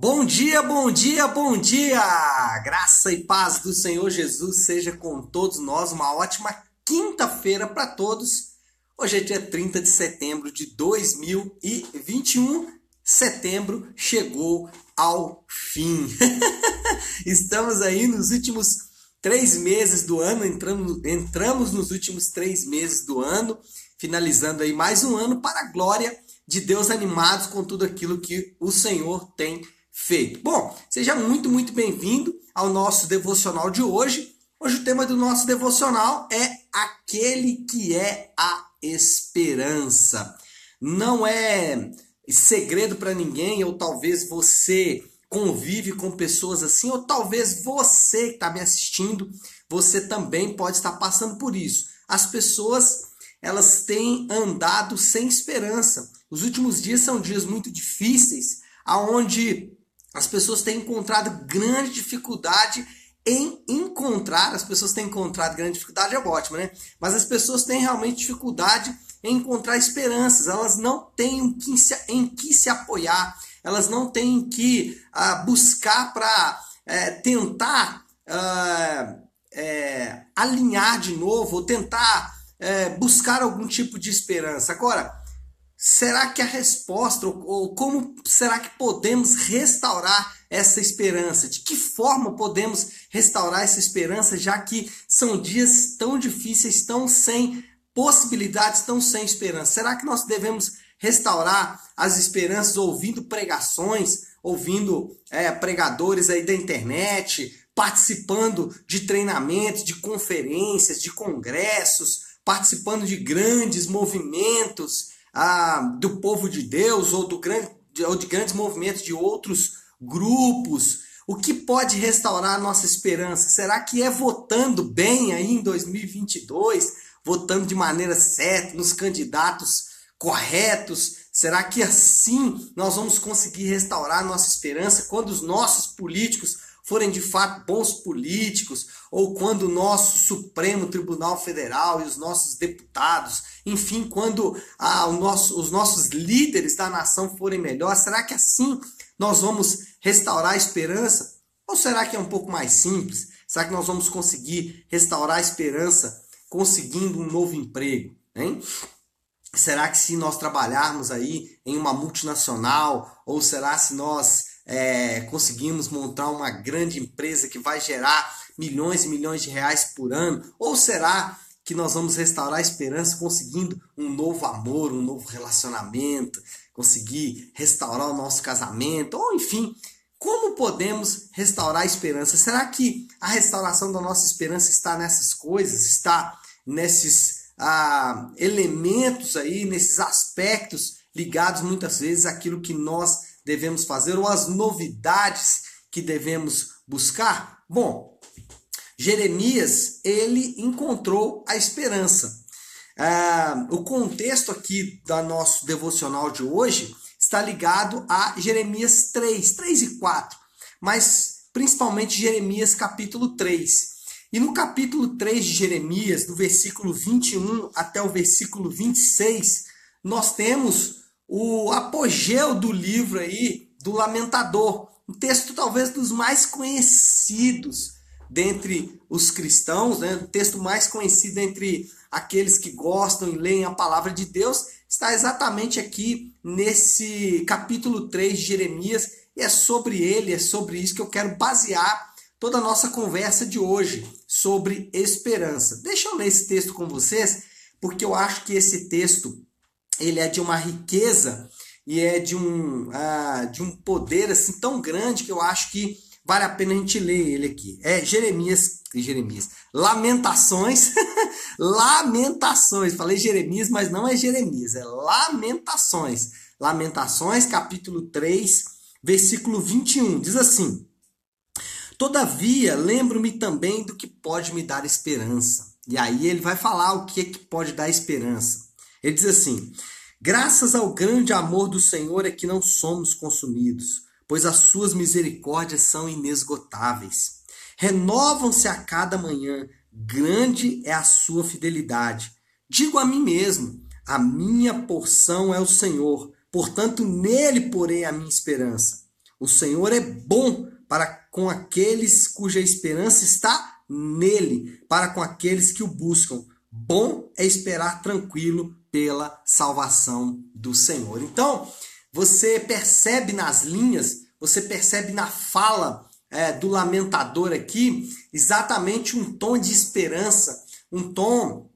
Bom dia, bom dia, bom dia! Graça e paz do Senhor Jesus seja com todos nós. Uma ótima quinta-feira para todos. Hoje é dia 30 de setembro de 2021. Setembro chegou ao fim. Estamos aí nos últimos três meses do ano, entramos, nos últimos três meses do ano, finalizando aí mais um ano para a glória de Deus, animados com tudo aquilo que o Senhor tem feito. Bom, seja muito, muito bem-vindo ao nosso devocional de hoje. Hoje o tema do nosso devocional é aquele que é a esperança. Não é segredo para ninguém, ou talvez você convive com pessoas assim, ou talvez você que está me assistindo, você também pode estar passando por isso. As pessoas elas têm andado sem esperança. Os últimos dias são dias muito difíceis, aonde as pessoas têm encontrado grande dificuldade em encontrar, as pessoas têm encontrado grande dificuldade, é ótimo, né? Mas as pessoas têm realmente dificuldade em encontrar esperanças, elas não têm em que se, em que se apoiar, elas não têm que uh, buscar para é, tentar uh, alinhar de novo, ou tentar é, buscar algum tipo de esperança. Agora, será que a resposta, ou como será que podemos restaurar essa esperança? De que forma podemos restaurar essa esperança, já que são dias tão difíceis, tão sem possibilidades, tão sem esperança? Será que nós devemos restaurar as esperanças ouvindo pregações, ouvindo é, pregadores aí da internet, participando de treinamentos, de conferências, de congressos, participando de grandes movimentos? Ah, do povo de Deus ou, do grande, ou de grandes movimentos de outros grupos? O que pode restaurar a nossa esperança? Será que é votando bem aí em 2022? Votando de maneira certa nos candidatos corretos? Será que assim nós vamos conseguir restaurar a nossa esperança quando os nossos políticos forem de fato bons políticos, ou quando o nosso Supremo Tribunal Federal e os nossos deputados, enfim, quando ah, nosso, os nossos líderes da nação forem melhores, será que assim nós vamos restaurar a esperança? Ou será que é um pouco mais simples? Será que nós vamos conseguir restaurar a esperança conseguindo um novo emprego? Hein? Será que se nós trabalharmos aí em uma multinacional, ou será se nós é, conseguimos montar uma grande empresa que vai gerar milhões e milhões de reais por ano? Ou será que nós vamos restaurar a esperança conseguindo um novo amor, um novo relacionamento, conseguir restaurar o nosso casamento, ou enfim, como podemos restaurar a esperança? Será que a restauração da nossa esperança está nessas coisas, está nesses ah, elementos aí, nesses aspectos ligados muitas vezes àquilo que nós devemos fazer ou as novidades que devemos buscar? Bom, Jeremias ele encontrou a esperança. Ah, o contexto aqui do nosso devocional de hoje está ligado a Jeremias 3, 3 e 4, mas principalmente Jeremias capítulo 3. E no capítulo 3 de Jeremias, do versículo 21 até o versículo 26, nós temos o apogeu do livro aí, do Lamentador. Um texto talvez dos mais conhecidos dentre os cristãos, né? o texto mais conhecido entre aqueles que gostam e leem a palavra de Deus, está exatamente aqui nesse capítulo 3 de Jeremias, e é sobre ele, é sobre isso que eu quero basear toda a nossa conversa de hoje, sobre esperança. Deixa eu ler esse texto com vocês, porque eu acho que esse texto ele é de uma riqueza e é de um, uh, de um poder assim tão grande que eu acho que vale a pena a gente ler ele aqui. É Jeremias, Jeremias, Lamentações, Lamentações. Falei Jeremias, mas não é Jeremias, é Lamentações. Lamentações, capítulo 3, versículo 21. Diz assim: Todavia, lembro-me também do que pode me dar esperança. E aí ele vai falar o que é que pode dar esperança. Ele diz assim: Graças ao grande amor do Senhor é que não somos consumidos, pois as suas misericórdias são inesgotáveis. Renovam-se a cada manhã, grande é a sua fidelidade. Digo a mim mesmo: a minha porção é o Senhor, portanto nele porei a minha esperança. O Senhor é bom para com aqueles cuja esperança está nele, para com aqueles que o buscam. Bom é esperar tranquilo pela salvação do Senhor. Então, você percebe nas linhas, você percebe na fala é, do lamentador aqui exatamente um tom de esperança, um tom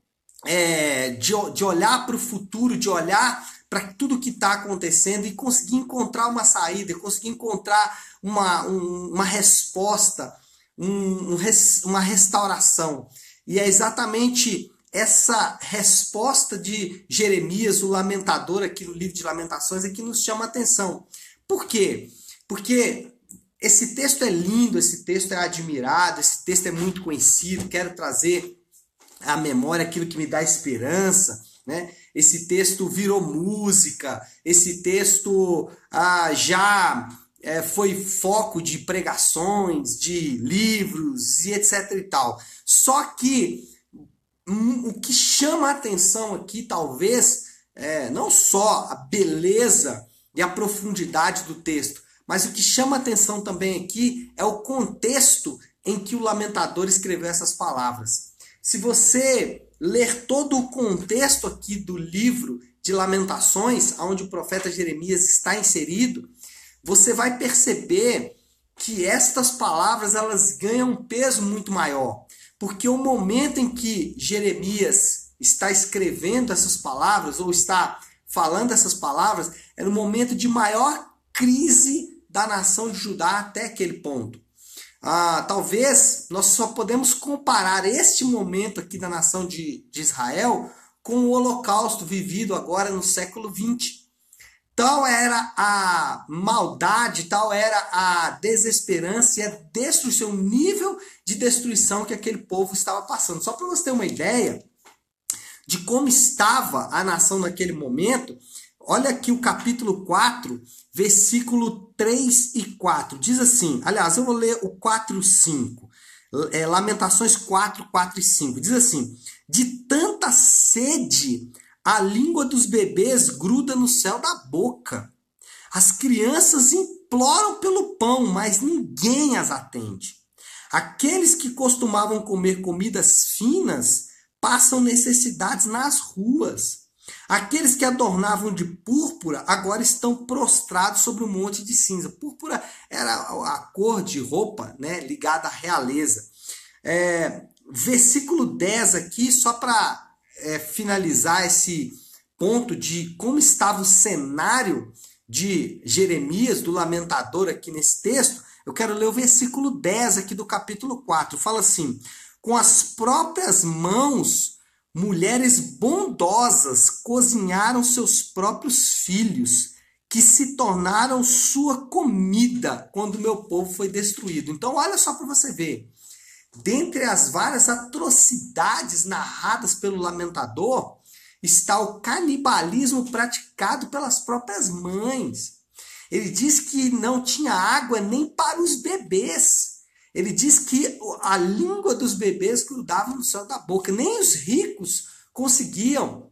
é, de, de olhar para o futuro, de olhar para tudo que está acontecendo e conseguir encontrar uma saída, conseguir encontrar uma, um, uma resposta, um, um, uma restauração. E é exatamente essa resposta de Jeremias, o lamentador, aqui no livro de Lamentações, é que nos chama a atenção. Por quê? Porque esse texto é lindo, esse texto é admirado, esse texto é muito conhecido, quero trazer à memória aquilo que me dá esperança. Né? Esse texto virou música, esse texto ah, já é, foi foco de pregações, de livros e etc e tal. Só que O que chama a atenção aqui, talvez, é não só a beleza e a profundidade do texto, mas o que chama a atenção também aqui é o contexto em que o lamentador escreveu essas palavras. Se você ler todo o contexto aqui do livro de Lamentações, onde o profeta Jeremias está inserido, você vai perceber que estas palavras elas ganham um peso muito maior. Porque o momento em que Jeremias está escrevendo essas palavras, ou está falando essas palavras, era o momento de maior crise da nação de Judá até aquele ponto. Ah, talvez nós só podemos comparar este momento aqui da nação de, de Israel com o holocausto vivido agora no século 20. Tal era a maldade, tal era a desesperança e a destruição, o nível de destruição que aquele povo estava passando. Só para você ter uma ideia de como estava a nação naquele momento, olha aqui o capítulo 4, versículo 3 e 4. Diz assim: aliás, eu vou ler o 4 e 5. É, Lamentações 4, 4 e 5. Diz assim: De tanta sede a língua dos bebês gruda no céu da boca. As crianças imploram pelo pão, mas ninguém as atende. Aqueles que costumavam comer comidas finas passam necessidades nas ruas. Aqueles que adornavam de púrpura agora estão prostrados sobre um monte de cinza. Púrpura era a cor de roupa né, ligada à realeza. É, versículo 10 aqui, só para é, finalizar esse ponto de como estava o cenário de Jeremias, do lamentador, aqui nesse texto, eu quero ler o versículo 10 aqui do capítulo 4. Fala assim: Com as próprias mãos, mulheres bondosas cozinharam seus próprios filhos, que se tornaram sua comida quando meu povo foi destruído. Então, olha só para você ver. Dentre as várias atrocidades narradas pelo lamentador, está o canibalismo praticado pelas próprias mães. Ele diz que não tinha água nem para os bebês. Ele diz que a língua dos bebês grudava no céu da boca. Nem os ricos conseguiam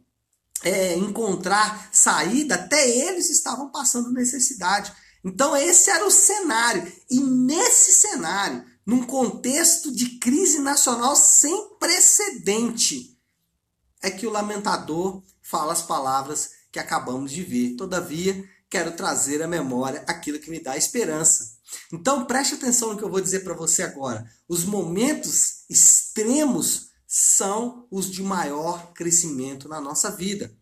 é, encontrar saída, até eles estavam passando necessidade. Então, esse era o cenário. E nesse cenário, num contexto de crise nacional sem precedente, é que o lamentador fala as palavras que acabamos de ver. Todavia, quero trazer à memória aquilo que me dá esperança. Então preste atenção no que eu vou dizer para você agora. Os momentos extremos são os de maior crescimento na nossa vida.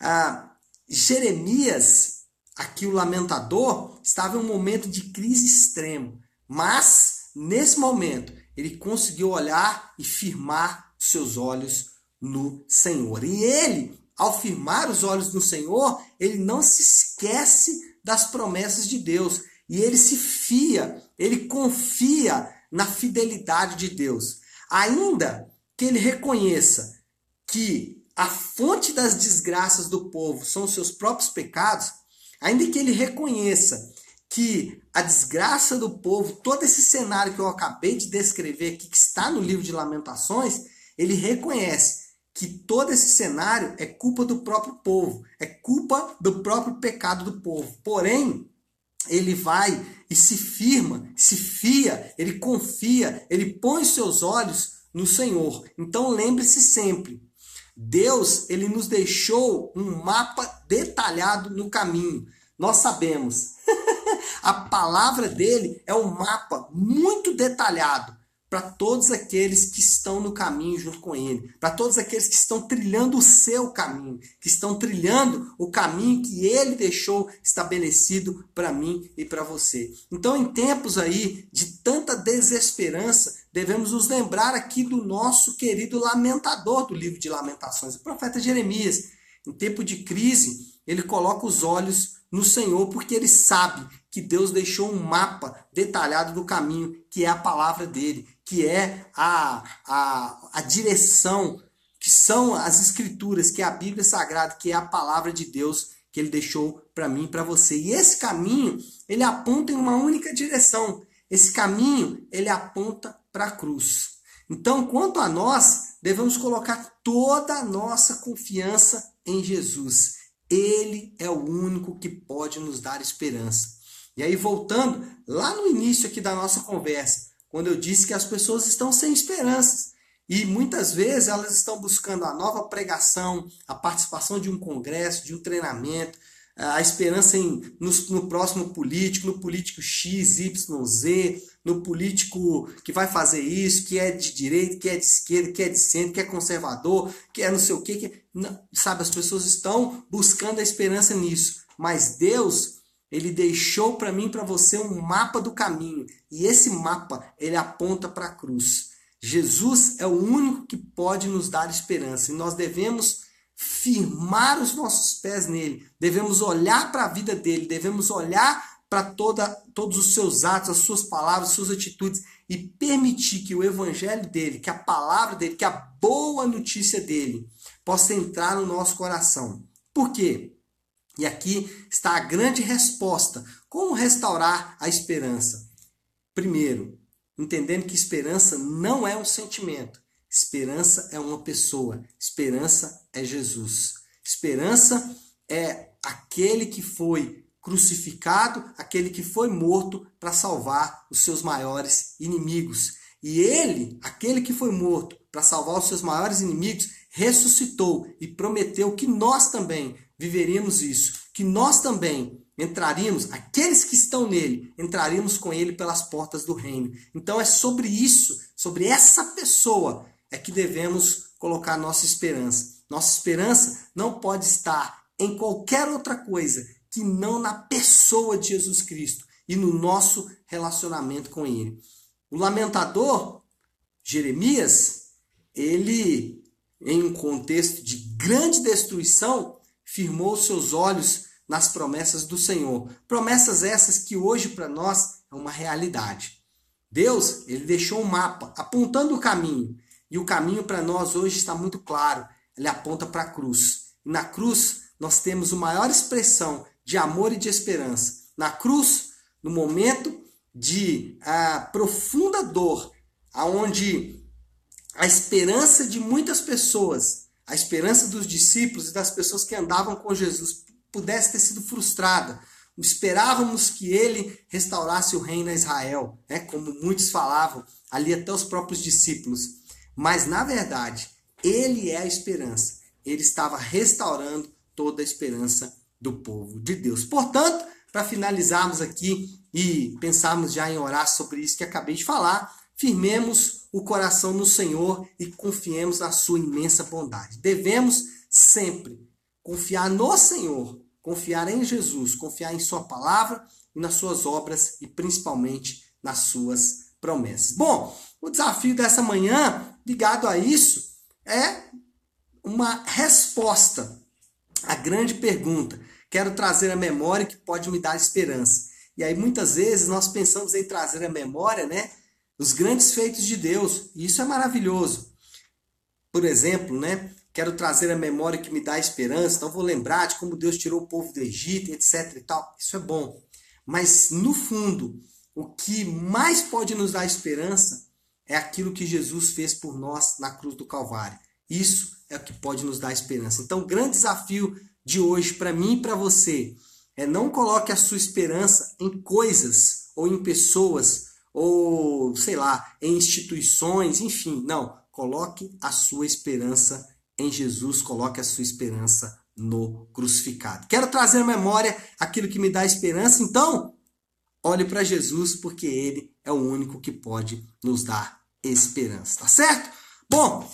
Ah, Jeremias, aqui o lamentador, estava em um momento de crise extremo, mas Nesse momento, ele conseguiu olhar e firmar seus olhos no Senhor. E ele, ao firmar os olhos no Senhor, ele não se esquece das promessas de Deus. E ele se fia, ele confia na fidelidade de Deus. Ainda que ele reconheça que a fonte das desgraças do povo são os seus próprios pecados, ainda que ele reconheça que a desgraça do povo, todo esse cenário que eu acabei de descrever aqui, que está no livro de Lamentações, ele reconhece que todo esse cenário é culpa do próprio povo, é culpa do próprio pecado do povo. Porém, ele vai e se firma, se fia, ele confia, ele põe seus olhos no Senhor. Então lembre-se sempre, Deus, ele nos deixou um mapa detalhado no caminho. Nós sabemos. a palavra dele é um mapa muito detalhado para todos aqueles que estão no caminho junto com ele, para todos aqueles que estão trilhando o seu caminho, que estão trilhando o caminho que ele deixou estabelecido para mim e para você. Então, em tempos aí de tanta desesperança, devemos nos lembrar aqui do nosso querido lamentador do livro de Lamentações, o profeta Jeremias. Em tempo de crise, ele coloca os olhos no Senhor, porque ele sabe que Deus deixou um mapa detalhado do caminho, que é a palavra dele que é a, a, a direção, que são as escrituras, que é a Bíblia Sagrada, que é a palavra de Deus que ele deixou para mim e para você. E esse caminho, ele aponta em uma única direção. Esse caminho, ele aponta para a cruz. Então, quanto a nós, devemos colocar toda a nossa confiança em Jesus. Ele é o único que pode nos dar esperança. E aí, voltando lá no início aqui da nossa conversa, quando eu disse que as pessoas estão sem esperanças. E muitas vezes elas estão buscando a nova pregação, a participação de um congresso, de um treinamento, a esperança em, no, no próximo político, no político X, Y, Z, no político que vai fazer isso, que é de direita, que é de esquerda, que é de centro, que é conservador, que é não sei o quê, que não, sabe, as pessoas estão buscando a esperança nisso. Mas Deus, ele deixou para mim, para você, um mapa do caminho. E esse mapa, ele aponta para a cruz. Jesus é o único que pode nos dar esperança. E nós devemos firmar os nossos pés nele. Devemos olhar para a vida dele. Devemos olhar para todos os seus atos, as suas palavras, as suas atitudes. E permitir que o evangelho dele, que a palavra dele, que a boa notícia dele possa entrar no nosso coração. Por quê? E aqui está a grande resposta: como restaurar a esperança? Primeiro, entendendo que esperança não é um sentimento, esperança é uma pessoa, esperança é Jesus. Esperança é aquele que foi crucificado, aquele que foi morto para salvar os seus maiores inimigos. E ele, aquele que foi morto para salvar os seus maiores inimigos, ressuscitou e prometeu que nós também viveríamos isso, que nós também entraríamos, aqueles que estão nele, entraríamos com ele pelas portas do reino. Então é sobre isso, sobre essa pessoa é que devemos colocar nossa esperança. Nossa esperança não pode estar em qualquer outra coisa que não na pessoa de Jesus Cristo e no nosso relacionamento com ele. O lamentador Jeremias, ele em um contexto de grande destruição, firmou seus olhos nas promessas do Senhor. Promessas essas que hoje para nós é uma realidade. Deus, ele deixou um mapa apontando o caminho, e o caminho para nós hoje está muito claro. Ele aponta para a cruz. E na cruz nós temos a maior expressão de amor e de esperança. Na cruz, no momento de ah, profunda dor, aonde a esperança de muitas pessoas a esperança dos discípulos e das pessoas que andavam com Jesus pudesse ter sido frustrada. Esperávamos que ele restaurasse o reino a Israel, né? como muitos falavam, ali até os próprios discípulos. Mas, na verdade, ele é a esperança. Ele estava restaurando toda a esperança do povo de Deus. Portanto, para finalizarmos aqui e pensarmos já em orar sobre isso que acabei de falar, firmemos o coração no Senhor e confiemos na sua imensa bondade. Devemos sempre confiar no Senhor, confiar em Jesus, confiar em sua palavra e nas suas obras e principalmente nas suas promessas. Bom, o desafio dessa manhã, ligado a isso, é uma resposta à grande pergunta. Quero trazer a memória que pode me dar esperança. E aí muitas vezes nós pensamos em trazer a memória, né? os grandes feitos de Deus. E isso é maravilhoso. Por exemplo, né? Quero trazer a memória que me dá esperança, então vou lembrar de como Deus tirou o povo do Egito, etc e tal. Isso é bom. Mas no fundo, o que mais pode nos dar esperança é aquilo que Jesus fez por nós na cruz do Calvário. Isso é o que pode nos dar esperança. Então, o grande desafio de hoje para mim e para você É não coloque a sua esperança em coisas ou em pessoas ou, sei lá, em instituições, enfim, não. Coloque a sua esperança em Jesus, coloque a sua esperança no crucificado. Quero trazer à memória aquilo que me dá esperança, então olhe para Jesus, porque ele é o único que pode nos dar esperança, tá certo? Bom,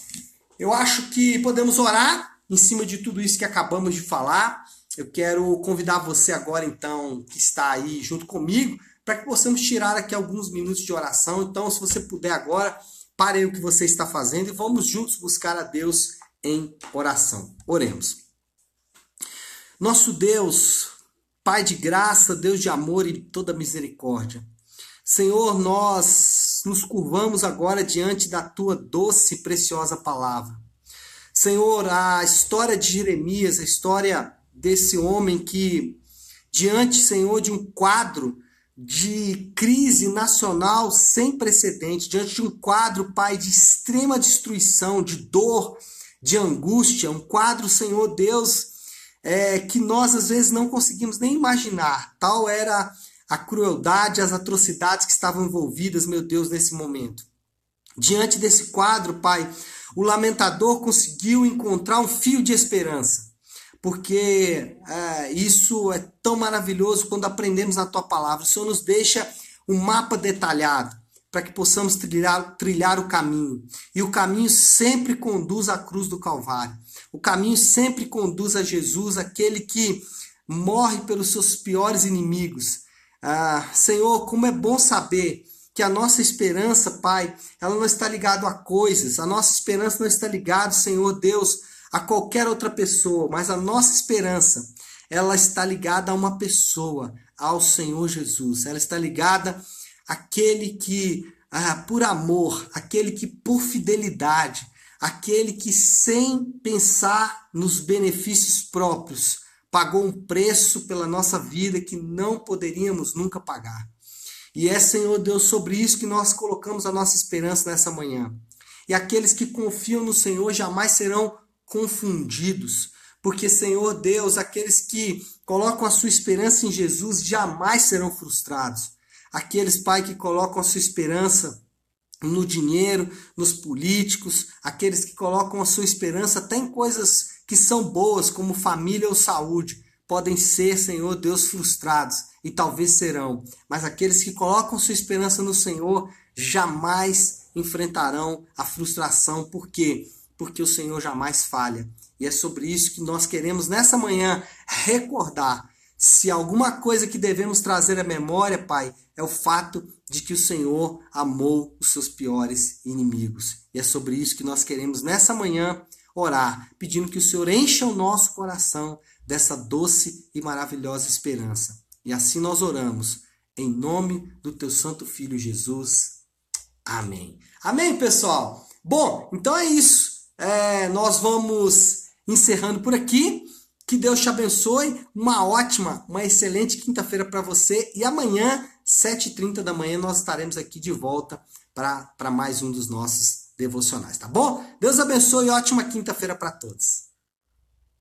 eu acho que podemos orar em cima de tudo isso que acabamos de falar. Eu quero convidar você agora, então, que está aí junto comigo, para que possamos tirar aqui alguns minutos de oração. Então, se você puder agora, pare o que você está fazendo e vamos juntos buscar a Deus em oração. Oremos. Nosso Deus, Pai de graça, Deus de amor e toda misericórdia. Senhor, nós nos curvamos agora diante da tua doce e preciosa palavra. Senhor, a história de Jeremias, a história desse homem que, diante, Senhor, de um quadro de crise nacional sem precedente, diante de um quadro, Pai, de extrema destruição, de dor, de angústia, um quadro, Senhor Deus, é, que nós às vezes não conseguimos nem imaginar. Tal era a crueldade, as atrocidades que estavam envolvidas, meu Deus, nesse momento. Diante desse quadro, Pai, o lamentador conseguiu encontrar um fio de esperança porque é, isso é tão maravilhoso quando aprendemos a tua palavra. O Senhor nos deixa um mapa detalhado para que possamos trilhar, trilhar o caminho. E o caminho sempre conduz à cruz do Calvário. O caminho sempre conduz a Jesus, aquele que morre pelos seus piores inimigos. Ah, Senhor, como é bom saber que a nossa esperança, Pai, ela não está ligada a coisas, a nossa esperança não está ligada, Senhor Deus, a qualquer outra pessoa, mas a nossa esperança, ela está ligada a uma pessoa, ao Senhor Jesus. Ela está ligada àquele que, ah, por amor, aquele que por fidelidade, aquele que sem pensar nos benefícios próprios, pagou um preço pela nossa vida que não poderíamos nunca pagar. E é, Senhor Deus, sobre isso que nós colocamos a nossa esperança nessa manhã. E aqueles que confiam no Senhor jamais serão confundidos. Porque, Senhor Deus, aqueles que colocam a sua esperança em Jesus jamais serão frustrados. Aqueles, Pai, que colocam a sua esperança no dinheiro, nos políticos, aqueles que colocam a sua esperança até em coisas que são boas, como família ou saúde, podem ser, Senhor Deus, frustrados e talvez serão. Mas aqueles que colocam sua esperança no Senhor jamais enfrentarão a frustração. Por quê? porque o Senhor jamais falha. E é sobre isso que nós queremos nessa manhã recordar. Se alguma coisa que devemos trazer à memória, Pai, é o fato de que o Senhor amou os seus piores inimigos. E é sobre isso que nós queremos nessa manhã orar, pedindo que o Senhor encha o nosso coração dessa doce e maravilhosa esperança. E assim nós oramos, em nome do teu santo filho Jesus. Amém. Amém, pessoal. Bom, então é isso. É, nós vamos encerrando por aqui. Que Deus te abençoe. Uma ótima, uma excelente quinta-feira para você. E amanhã, 7h30 da manhã, nós estaremos aqui de volta para mais um dos nossos devocionais, tá bom? Deus abençoe e ótima quinta-feira para todos.